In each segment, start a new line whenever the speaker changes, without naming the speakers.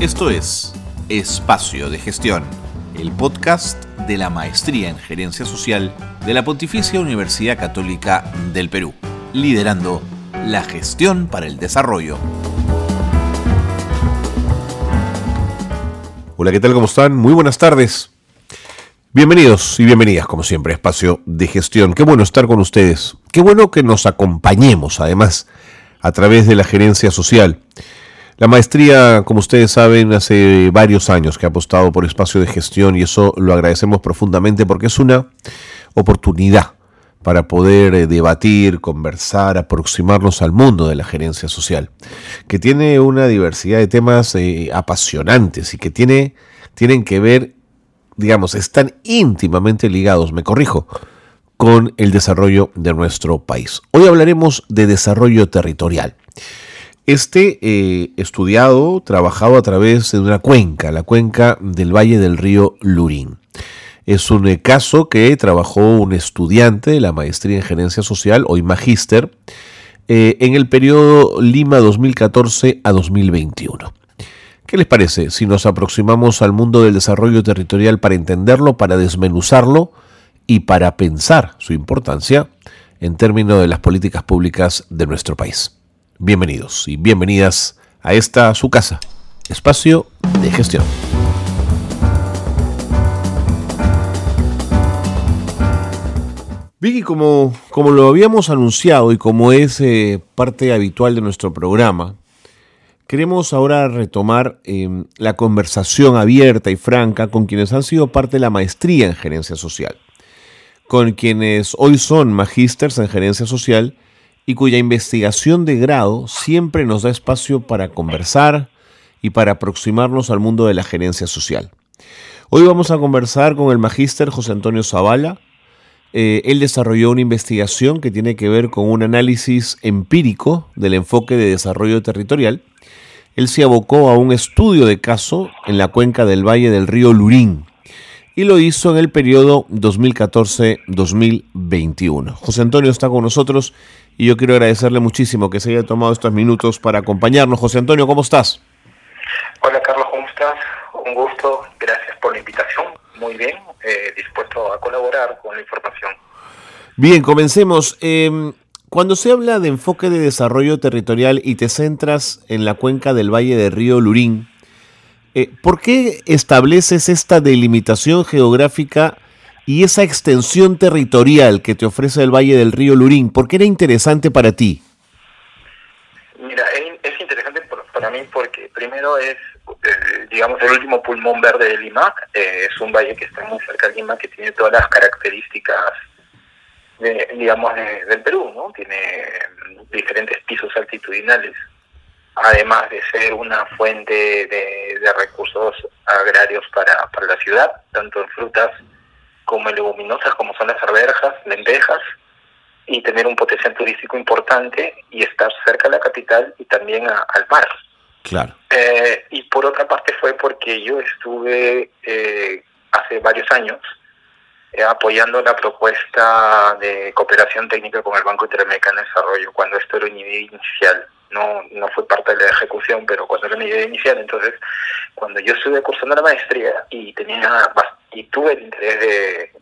Esto es Espacio de Gestión, el podcast de la Maestría en Gerencia Social de la Pontificia Universidad Católica del Perú, liderando la gestión para el desarrollo. Hola, ¿qué tal? ¿Cómo están? Muy buenas tardes. Bienvenidos y bienvenidas, como siempre, a Espacio de Gestión. Qué bueno estar con ustedes. Qué bueno que nos acompañemos, además, a través de la gerencia social. La maestría, como ustedes saben, hace varios años que ha apostado por espacio de gestión y eso lo agradecemos profundamente porque es una oportunidad para poder eh, debatir, conversar, aproximarnos al mundo de la gerencia social, que tiene una diversidad de temas eh, apasionantes y que tiene, tienen que ver, digamos, están íntimamente ligados, me corrijo, con el desarrollo de nuestro país. Hoy hablaremos de desarrollo territorial. Este eh, estudiado, trabajado a través de una cuenca, la cuenca del Valle del Río Lurín. Es un eh, caso que trabajó un estudiante de la maestría en gerencia social, hoy magíster, eh, en el periodo Lima 2014 a 2021. ¿Qué les parece si nos aproximamos al mundo del desarrollo territorial para entenderlo, para desmenuzarlo y para pensar su importancia en términos de las políticas públicas de nuestro país? Bienvenidos y bienvenidas a esta su casa, espacio de gestión. Vicky, como, como lo habíamos anunciado y como es eh, parte habitual de nuestro programa, queremos ahora retomar em, la conversación abierta y franca con quienes han sido parte de la maestría en gerencia social, con quienes hoy son magísters en gerencia social y cuya investigación de grado siempre nos da espacio para conversar y para aproximarnos al mundo de la gerencia social. Hoy vamos a conversar con el magíster José Antonio Zavala. Eh, él desarrolló una investigación que tiene que ver con un análisis empírico del enfoque de desarrollo territorial. Él se abocó a un estudio de caso en la cuenca del Valle del Río Lurín, y lo hizo en el periodo 2014-2021. José Antonio está con nosotros y yo quiero agradecerle muchísimo que se haya tomado estos minutos para acompañarnos. José Antonio, ¿cómo estás?
Hola Carlos, ¿cómo estás? Un gusto, gracias por la invitación. Muy bien, eh, dispuesto a colaborar con la información.
Bien, comencemos. Em, cuando se habla de enfoque de desarrollo territorial y te centras en la cuenca del Valle de Río Lurín, eh, ¿Por qué estableces esta delimitación geográfica y esa extensión territorial que te ofrece el Valle del Río Lurín? ¿Por qué era interesante para ti?
Mira, es interesante para mí porque primero es, eh, digamos, el último pulmón verde de Lima. Eh, es un valle que está muy cerca de Lima, que tiene todas las características, digamos, del Perú, ¿no? Tiene diferentes pisos altitudinales además de ser una fuente de, recursos agrarios para, para, la ciudad, tanto en frutas como leguminosas, como son las arberjas, lentejas, y tener un potencial turístico importante y estar cerca de la capital y también al mar.
Claro.
Eh, y por otra parte fue porque yo estuve eh, hace varios años eh, apoyando la propuesta de cooperación técnica con el Banco Interamericano de Desarrollo, cuando esto era un nivel inicial no, no fue parte de la ejecución, pero cuando era mi idea inicial, entonces, cuando yo estuve cursando la maestría y tenía y tuve el interés de,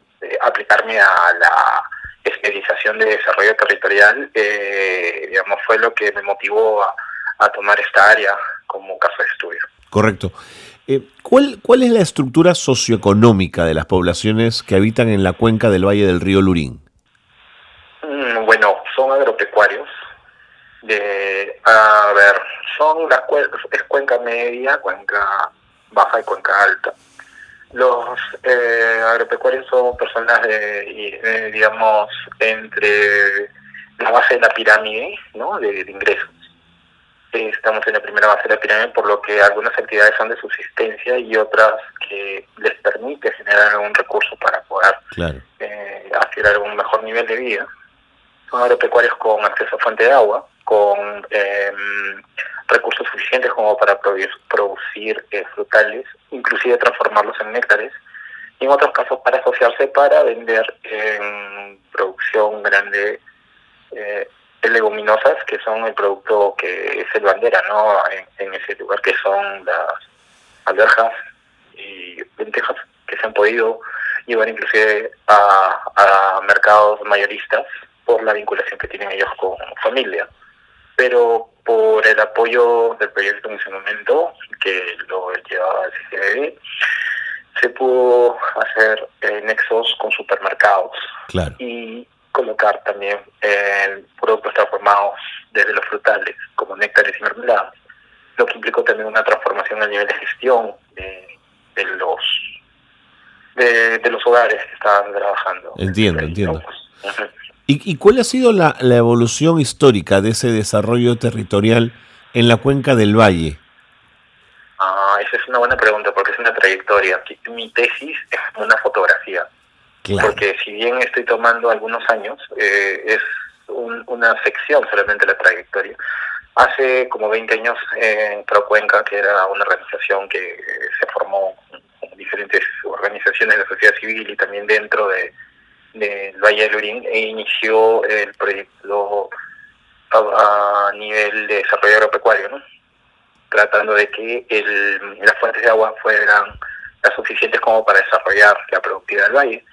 aplicarme a la especialización de desarrollo territorial, eh, digamos, fue lo que me motivó a, tomar esta área como caso de estudio.
Correcto. Eh, ¿cuál, ¿Cuál es la estructura socioeconómica de las poblaciones que habitan en la cuenca del Valle del Río Lurín?
Mm, bueno, son agropecuarios, de, a ver, son las es cuenca media, cuenca baja y cuenca alta. Los eh, agropecuarios son personas de, digamos, entre la base de la pirámide, ¿no? De, ingresos. Estamos en la primera base de la pirámide, por lo que algunas actividades son de subsistencia y otras que les permite generar algún recurso para poder eh, hacer algún mejor nivel de vida. Son agropecuarios con acceso a fuente de agua, con em, recursos suficientes como para producir eh, frutales, inclusive transformarlos en néctares, y en otros casos para asociarse para vender en producción grande eh, leguminosas, que son el producto que es el bandera ¿no? en, ese lugar, que son las, alberjas y lentejas que se han podido llevar inclusive a mercados mayoristas por la vinculación que tienen ellos con familia. Pero por el apoyo del proyecto en ese momento, que lo llevaba CCD, se pudo hacer eh, nexos con supermercados y colocar también eh, productos transformados desde los frutales, como néctares y mermeladas, lo que implicó también una transformación a nivel de gestión de, de los de, los hogares que estaban trabajando.
Entiendo, entiendo. ¿Y, ¿Y, cuál ha sido la, la evolución histórica de ese desarrollo territorial en la cuenca del Valle?
Ah, esa es una buena pregunta porque es una trayectoria. Mi tesis es una fotografía. Porque si bien estoy tomando algunos años, eh, es una sección solamente de la trayectoria. Hace como 20 años en Procuenca, que era una organización que se formó con diferentes organizaciones de la sociedad civil y también dentro de del Valle del Lurín, e inició el proyecto a, nivel de desarrollo agropecuario, ¿no? tratando de que el, las fuentes de agua fueran las suficientes como para desarrollar la productividad del valle.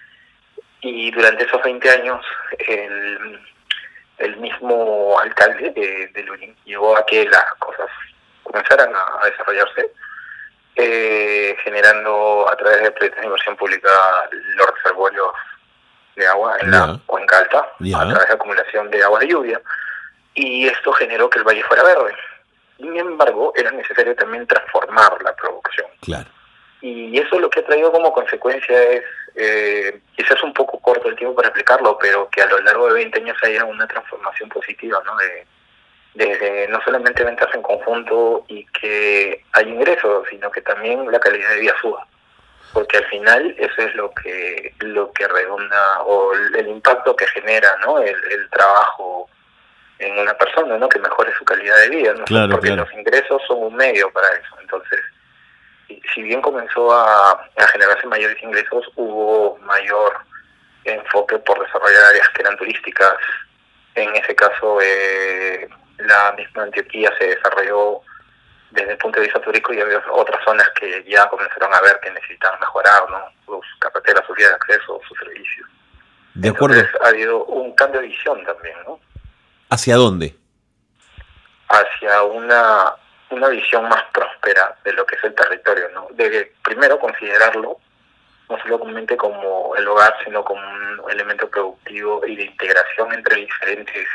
Y durante esos 20 años, el, el mismo alcalde de, de Lurín llevó a que las cosas comenzaran a, desarrollarse, eh, generando a través de proyectos de inversión pública los reservorios de agua en la cuenca alta, a través de acumulación de agua de lluvia. Y esto generó que el valle fuera verde. Sin embargo, era necesario también transformar la producción.
Claro.
Y eso lo que ha traído como consecuencia es, eh, quizás un poco corto el tiempo para explicarlo, pero que a lo largo de 20 años haya una transformación positiva, ¿no? De, de, no solamente ventas en conjunto y que hay ingresos, sino que también la calidad de vida suba. Porque al final eso es lo que lo que redunda o el, impacto que genera, ¿no? El, el trabajo en una persona, ¿no? Que mejore su calidad de vida, ¿no? Porque los ingresos son un medio para eso. Entonces, si bien comenzó a, generarse mayores ingresos, hubo mayor enfoque por desarrollar áreas que eran turísticas. En ese caso, eh, la misma Antioquía se desarrolló desde el punto de vista turístico y había otras zonas que ya comenzaron a ver que necesitaban mejorar, ¿no? Sus carreteras, sus vías de acceso, sus servicios.
De acuerdo.
Entonces, ha habido un cambio de visión también, ¿no?
¿Hacia dónde?
Hacia una, una visión más próspera de lo que es el territorio, ¿no? De primero considerarlo no solamente como el hogar, sino como un elemento productivo y de integración entre diferentes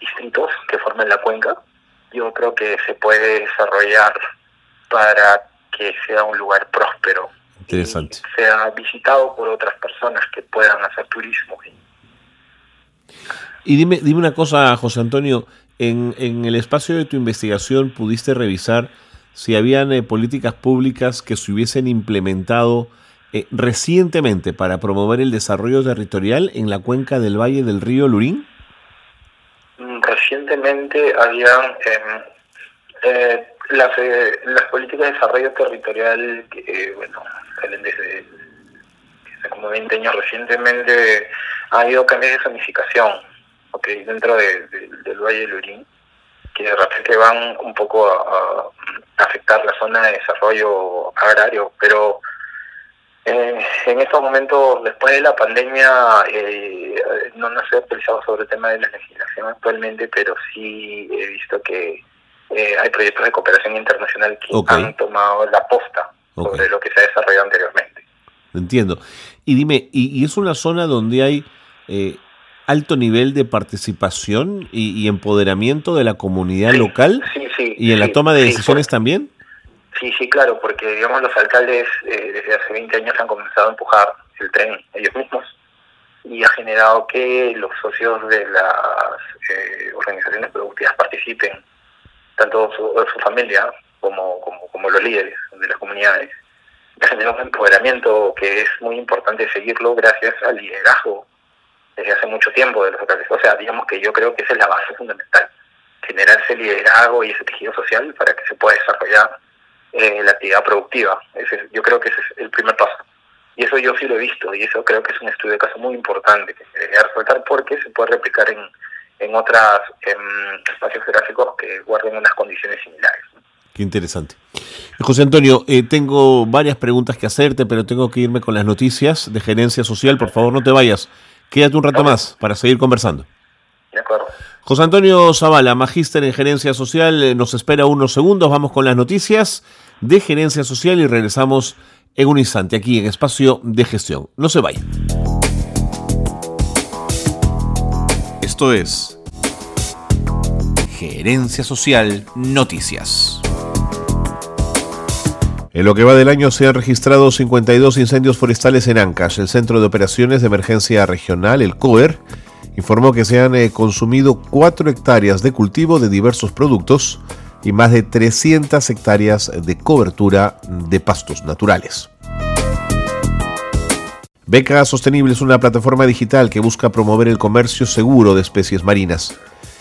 distritos que forman la cuenca. Yo creo que se puede desarrollar para que sea un lugar próspero.
Interesante.
sea visitado por otras personas que puedan hacer turismo.
Y dime, dime una cosa, José Antonio, en, en el espacio de tu investigación pudiste revisar si habían eh, políticas públicas que se hubiesen implementado eh, recientemente para promover el desarrollo territorial en la cuenca del Valle del Río Lurín.
Recientemente habían em, eh, las, las políticas de desarrollo territorial que, bueno, salen desde, desde como 20 años recientemente, ha habido cambios de zonificación okay, dentro de, del Valle del Urín, que de repente van un poco a, afectar la zona de desarrollo agrario, pero eh, en estos momentos, después de la pandemia, eh, no, no he actualizado sobre el tema de la legislación actualmente, pero sí he visto que eh, hay proyectos de cooperación internacional que han tomado la posta sobre lo que se ha desarrollado anteriormente.
Entiendo. Y dime, ¿y, y es una zona donde hay eh, alto nivel de participación y, empoderamiento de la comunidad local y en la toma de decisiones también?
Sí, sí, claro, porque digamos los alcaldes eh, desde hace 20 años han comenzado a empujar el tren ellos mismos y ha generado que los socios de las eh, organizaciones productivas participen, tanto su, su familia como, como, los líderes de las comunidades. Ha generado un empoderamiento que es muy importante seguirlo gracias al liderazgo desde hace mucho tiempo de los locales. O sea, digamos que yo creo que esa es la base fundamental, generar ese liderazgo y ese tejido social para que se pueda desarrollar eh, la actividad productiva. Ese, yo creo que ese es el primer paso. Y eso yo sí lo he visto y eso creo que es un estudio de caso muy importante que se debería resaltar porque se puede replicar en, en otros espacios geográficos que guarden unas condiciones similares.
Qué interesante. José Antonio, eh, tengo varias preguntas que hacerte, pero tengo que irme con las noticias de gerencia social. Por favor, no te vayas. Quédate un rato más para seguir conversando.
De acuerdo.
José Antonio Zavala, magíster en gerencia social, eh, nos espera unos segundos. Vamos con las noticias de gerencia social y regresamos en un instante aquí en Espacio de Gestión. No se vayan. Esto es Gerencia Social Noticias. En lo que va del año se han registrado 52 incendios forestales en Ancash. El Centro de Operaciones de Emergencia Regional, el COER, informó que se han eh, consumido 4 hectáreas de cultivo de diversos productos y más de 300 hectáreas de cobertura de pastos naturales. Beca Sostenible es una plataforma digital que busca promover el comercio seguro de especies marinas.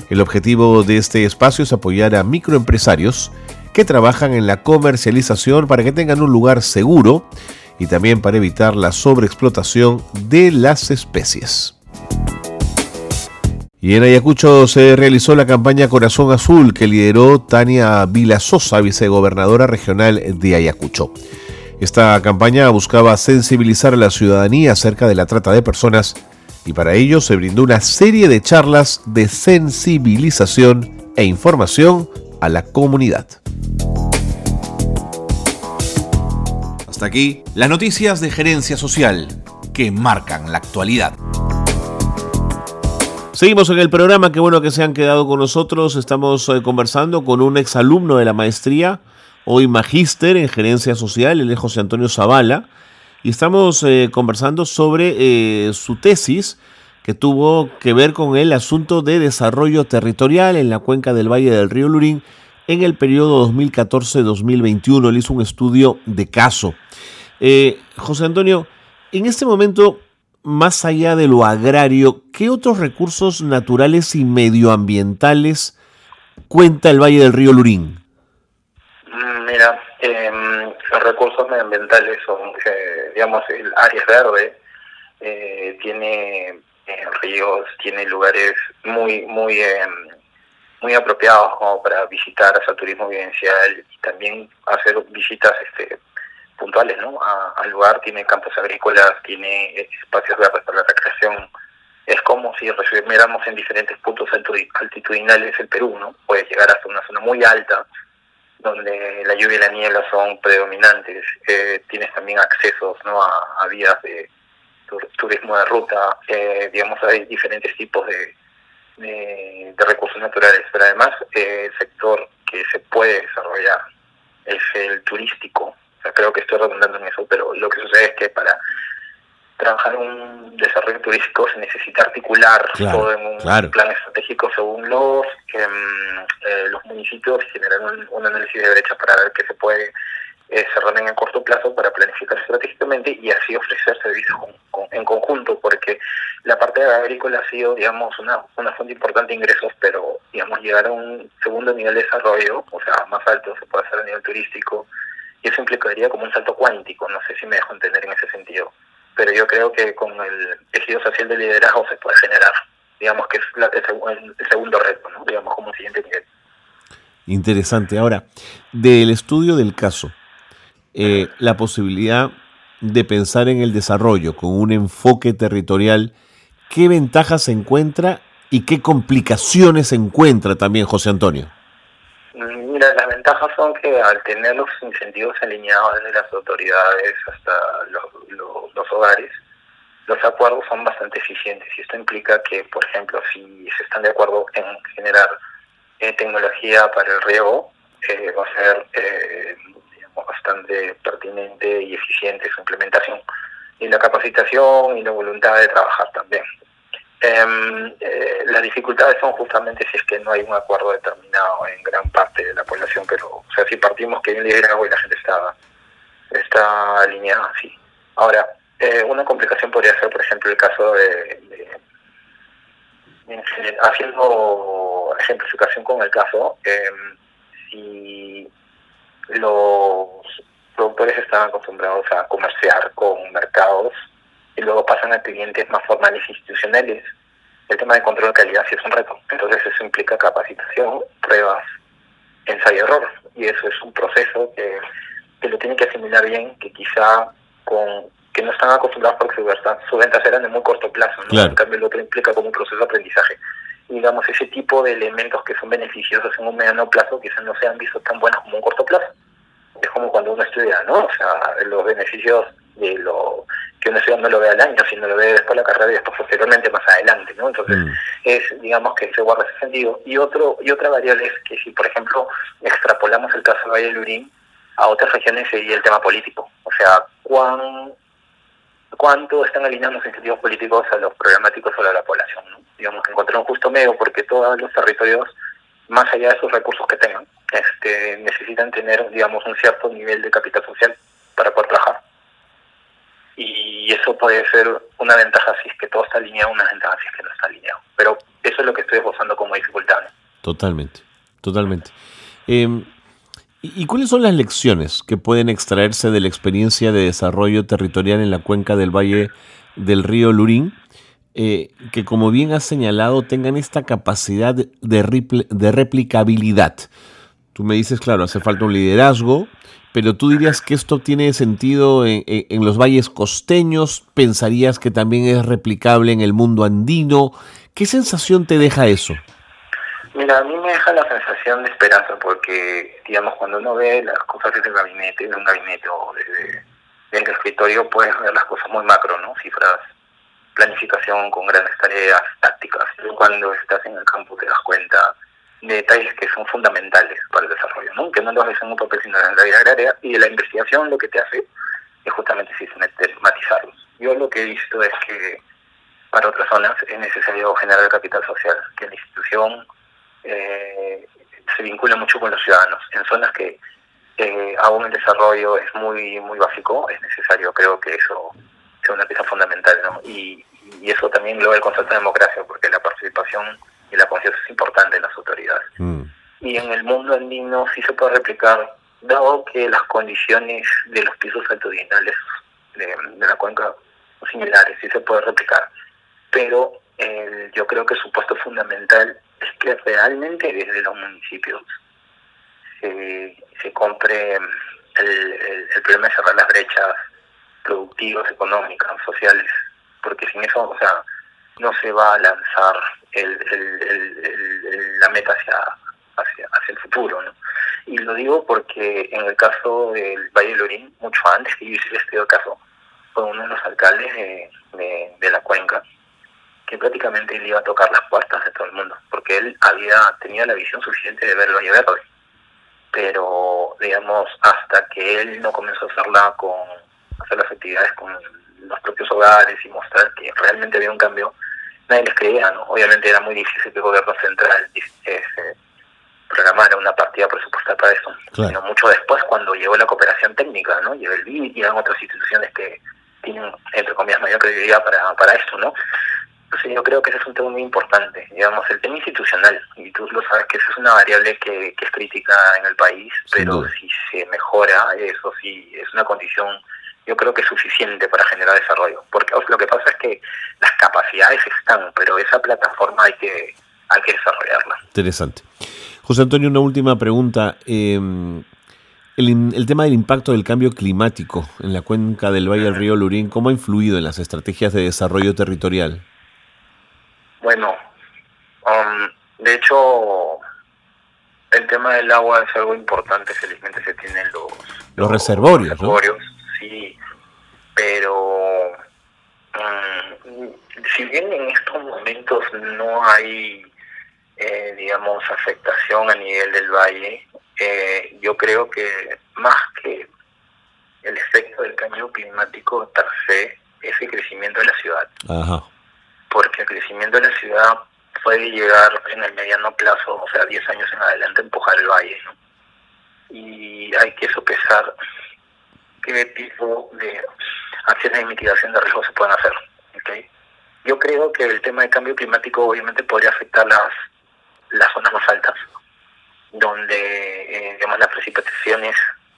El objetivo de este espacio es apoyar a microempresarios que trabajan en la comercialización para que tengan un lugar seguro y también para evitar la sobreexplotación de las especies. Y en Ayacucho se realizó la campaña Corazón Azul que lideró Tania Vilasosa, vicegobernadora regional de Ayacucho. Esta campaña buscaba sensibilizar a la ciudadanía acerca de la trata de personas y para ello se brindó una serie de charlas de sensibilización e información a la comunidad. Hasta aquí las noticias de gerencia social que marcan la actualidad. Seguimos en el programa, qué bueno que se han quedado con nosotros. Estamos eh, conversando con un exalumno de la maestría, hoy magíster en gerencia social, el es José Antonio Zavala, y estamos eh, conversando sobre eh, su tesis que tuvo que ver con el asunto de desarrollo territorial en la cuenca del Valle del Río Lurín en el periodo 2014-2021. Él hizo un estudio de caso. José Antonio, en este momento, más allá de lo agrario, ¿qué otros recursos naturales y medioambientales cuenta el Valle del Río Lurín?
Mm, mira, em, los recursos medioambientales son, eh, digamos, el área verde, eh, tiene ríos, tiene lugares muy, muy, em, muy apropiados como para visitar, hacer turismo vivencial y también hacer visitas este, puntuales ¿no? al lugar. Tiene campos agrícolas, tiene espacios verdes para la recreación. Es como si resumiéramos en diferentes puntos altitudinales el Perú, ¿no? Puedes llegar hasta una zona muy alta, donde la lluvia y la niebla son predominantes. Eh, tienes también accesos ¿no? a vías de, turismo de ruta, eh, digamos, hay diferentes tipos de, de, recursos naturales, pero además eh, el sector que se puede desarrollar es el turístico. Creo que estoy redundando en eso, pero lo que sucede es que para trabajar un desarrollo turístico se necesita articular todo en un plan estratégico según los em, eh, los municipios y generar un, un, análisis de brecha para ver qué se puede eh, se en corto plazo para planificar estratégicamente y así ofrecer servicios en conjunto, porque la parte agrícola ha sido, digamos, una, una fuente importante de ingresos, pero, digamos, llegar a un segundo nivel de desarrollo, o sea, más alto, se puede hacer a nivel turístico, y eso implicaría como un salto cuántico, no sé si me dejo entender en ese sentido, pero yo creo que con el tejido social de liderazgo se puede generar, digamos que es el, el segundo reto, ¿no? digamos, como un siguiente nivel.
Interesante. Ahora, del estudio del caso, eh, la posibilidad de pensar en el desarrollo con un enfoque territorial, ¿qué ventajas se encuentra y qué complicaciones se encuentra también, José Antonio?
Mm, mira, las ventajas son que al tener los incentivos alineados desde las autoridades hasta los, hogares, los acuerdos son bastante eficientes y esto implica que, por ejemplo, si se están de acuerdo en generar eh, tecnología para el riego, eh, va a ser eh, bastante pertinente y eficiente su implementación. Y la capacitación y la voluntad de trabajar también. Em, eh, las dificultades son justamente si es que no hay un acuerdo determinado en gran parte de la población, pero o sea, si partimos que hay un liderazgo y la gente está, está alineada, sí. Ahora, eh, una complicación podría ser, por ejemplo, el caso de, haciendo ejemplificación con el caso, em, si los productores estaban acostumbrados a comerciar con mercados y luego pasan a clientes más formales e institucionales. El tema de control de calidad sí es un reto. Entonces eso implica capacitación, pruebas, ensayo-error. y eso es un proceso que, que lo tienen que asimilar bien, que quizá con que no están acostumbrados porque su, sus ventas eran de muy corto plazo, ¿no? en cambio lo otro implica como un proceso de aprendizaje. Y, digamos, ese tipo de elementos que son beneficiosos en un mediano plazo quizás no sean tan buenos como un corto plazo. Es como cuando uno estudia, ¿no? O sea, los beneficios de lo que uno estudia no lo ve al año, sino lo ve después de la carrera y después posteriormente más adelante, ¿no? Entonces, mm. es, digamos, que se guarda ese sentido. Y otro y otra variable es que si, por ejemplo, extrapolamos el caso de Valle Lurín a otras regiones sería el tema político. O sea, cuán cuánto están alineando los incentivos políticos a los programáticos sobre la población. ¿no? Digamos, encontrar un justo medio porque todos los territorios, más allá de sus recursos que tengan, este, necesitan tener, digamos, un cierto nivel de capital social para poder trabajar. Y eso puede ser una ventaja si es que todo está alineado, una ventaja si es que no está alineado. Pero eso es lo que estoy esbozando como dificultad.
Totalmente, totalmente. Eh, ¿Y cuáles son las lecciones que pueden extraerse de la experiencia de desarrollo territorial en la cuenca del Valle del Río Lurín? Eh, que como bien has señalado tengan esta capacidad de, de replicabilidad. Tú me dices, claro, hace falta un liderazgo, pero tú dirías que esto tiene sentido en, los valles costeños, pensarías que también es replicable en el mundo andino. ¿Qué sensación te deja eso?
Mira, a mí me deja la sensación de esperanza porque, digamos, cuando uno ve las cosas desde el gabinete, desde un gabinete o desde, el escritorio, puedes ver las cosas muy macro, ¿no? Cifras, planificación con grandes tareas tácticas. Y cuando estás en el campo te das cuenta de detalles que son fundamentales para el desarrollo, ¿no? Que no los ves en un papel, sino en la vida agraria. Y la investigación lo que te hace es justamente sistematizarlos. Yo lo que he visto es que para otras zonas es necesario generar capital social, que la institución eh, se vincula mucho con los ciudadanos. En zonas que eh, aún el desarrollo es muy muy básico, es necesario, creo que eso sea una pieza fundamental. ¿no? Y, eso también lo el concepto de democracia, porque la participación y la conciencia es importante en las autoridades. Mm. Y en el mundo andino sí se puede replicar, dado que las condiciones de los pisos altitudinales de, de la cuenca son similares, sí se puede replicar. Pero eh, yo creo que su puesto fundamental es que realmente desde los municipios se, compre el, el, problema de cerrar las brechas productivas, económicas, sociales, porque sin eso, o sea, no se va a lanzar el, la meta hacia, hacia, hacia el futuro, ¿no? Y lo digo porque en el caso del Valle de Lorín, mucho antes que yo hiciera este caso, fue uno de los alcaldes de, de la cuenca que prácticamente le iba a tocar las puertas de todo el mundo, porque él había tenido la visión suficiente de ver el Valle Verde. Pero, digamos, hasta que él no comenzó a hacerla con, hacer las actividades con los propios hogares y mostrar que realmente había un cambio, nadie les creía, ¿no? Obviamente era muy difícil que el gobierno central eh, programara una partida presupuestal para eso. Sino mucho después, cuando llegó la cooperación técnica, ¿no? Llegó el BID y eran otras instituciones que tienen, entre comillas, mayor credibilidad para, para esto, ¿no? Sí, yo creo que ese es un tema muy importante, digamos, el tema institucional, y tú lo sabes que esa es una variable que, es crítica en el país, pero si se mejora, eso sí es una condición, yo creo que es suficiente para generar desarrollo, porque lo que pasa es que las capacidades están, pero esa plataforma hay que, hay que desarrollarla.
Interesante. José Antonio, una última pregunta. Em, el, el, tema del impacto del cambio climático en la cuenca del Valle del Río Lurín, ¿cómo ha influido en las estrategias de desarrollo territorial?
Bueno, um, de hecho, el tema del agua es algo importante, felizmente se tienen los,
los, reservorios.
sí, pero um, si bien en estos momentos no hay, eh, digamos, afectación a nivel del valle, eh, yo creo que más que el efecto del cambio climático per se es el crecimiento de la ciudad. Ajá porque el crecimiento de la ciudad puede llegar en el mediano plazo, o sea, 10 años en adelante, a empujar el valle. ¿no? Y hay que sopesar qué tipo de acciones de mitigación de riesgo se pueden hacer. ¿okay? Yo creo que el tema de cambio climático obviamente podría afectar las, las zonas más altas, donde eh, digamos, las precipitaciones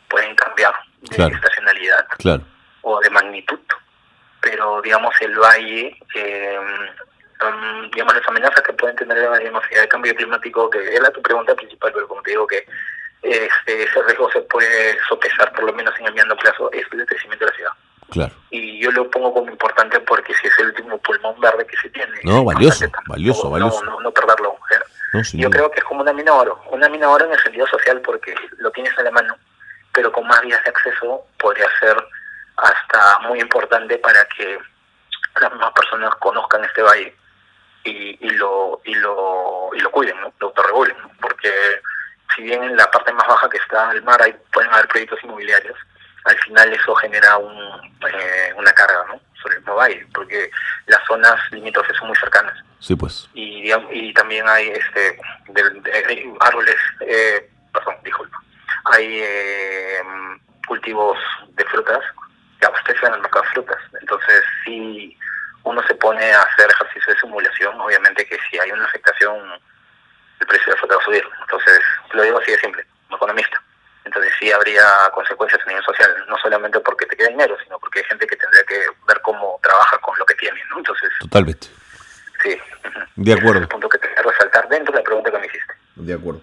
pueden cambiar de estacionalidad o de magnitud pero digamos el valle, eh, digamos las amenazas que pueden tener la de cambio climático, que era tu pregunta principal, pero como te digo que este, ese riesgo se puede sopesar, por lo menos en el mediano plazo, es el crecimiento de la ciudad.
Claro.
Y yo lo pongo como importante porque si es el último pulmón verde que se tiene.
No, valioso, valioso, valioso.
No, no, perderlo. yo creo que es como una mina oro. Una mina oro en el sentido social porque lo tienes en la mano, pero con más vías de acceso podría ser hasta muy importante para que las mismas personas conozcan este valle y, y lo y lo y lo cuiden, ¿no? lo autorregulen, porque si bien en la parte más baja que está el mar hay, pueden haber proyectos inmobiliarios, al final eso genera un, eh, una carga ¿no? sobre el valle, porque las zonas limítrofes son muy cercanas.
Sí, pues.
Y, y también hay este de, árboles, eh, perdón, disculpa, hay eh, cultivos de frutas que abastecen al mercado de frutas. Entonces, si uno se pone a hacer ejercicio de simulación, obviamente que si hay una afectación, el precio de la fruta va a subir. Entonces, lo digo así de simple. Habría consecuencias a nivel social, no solamente porque te queda dinero, sino porque hay gente que tendría que ver cómo trabaja con lo que tiene, ¿no? Entonces...
Totalmente.
Sí.
De acuerdo.
es el punto que te que resaltar dentro de la pregunta que me hiciste.
De acuerdo.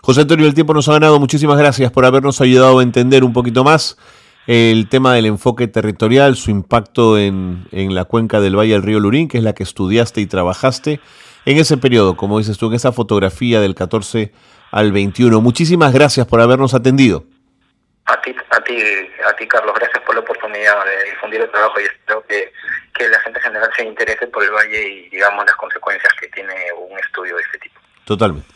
José Antonio, el tiempo nos ha ganado. Muchísimas gracias por habernos ayudado a entender un poquito más el tema del enfoque territorial, su impacto en, en la cuenca del Valle del Río Lurín, que es la que estudiaste y trabajaste en ese periodo, como dices tú, en esa fotografía del 14 al 21. Muchísimas gracias por habernos atendido.
A ti, a ti, a ti, Carlos, gracias por la oportunidad de difundir el trabajo y espero que, que la gente en general se interese por el valle y digamos las consecuencias que tiene un estudio de este tipo.
Totalmente.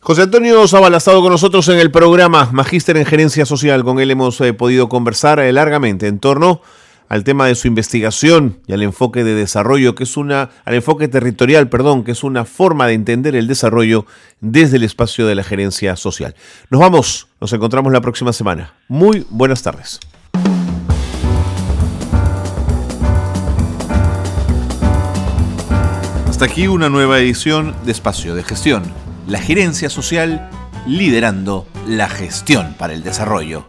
José Antonio Zavala ha estado con nosotros en el programa Magíster en Gerencia Social. Con él hemos eh, podido conversar eh, largamente en torno al tema de su investigación y al enfoque de desarrollo, que es una, al enfoque territorial, perdón, que es una forma de entender el desarrollo desde el espacio de la gerencia social. Nos vamos, nos encontramos la próxima semana. Muy buenas tardes. Hasta aquí una nueva edición de Espacio de Gestión la gerencia social liderando la gestión para el desarrollo.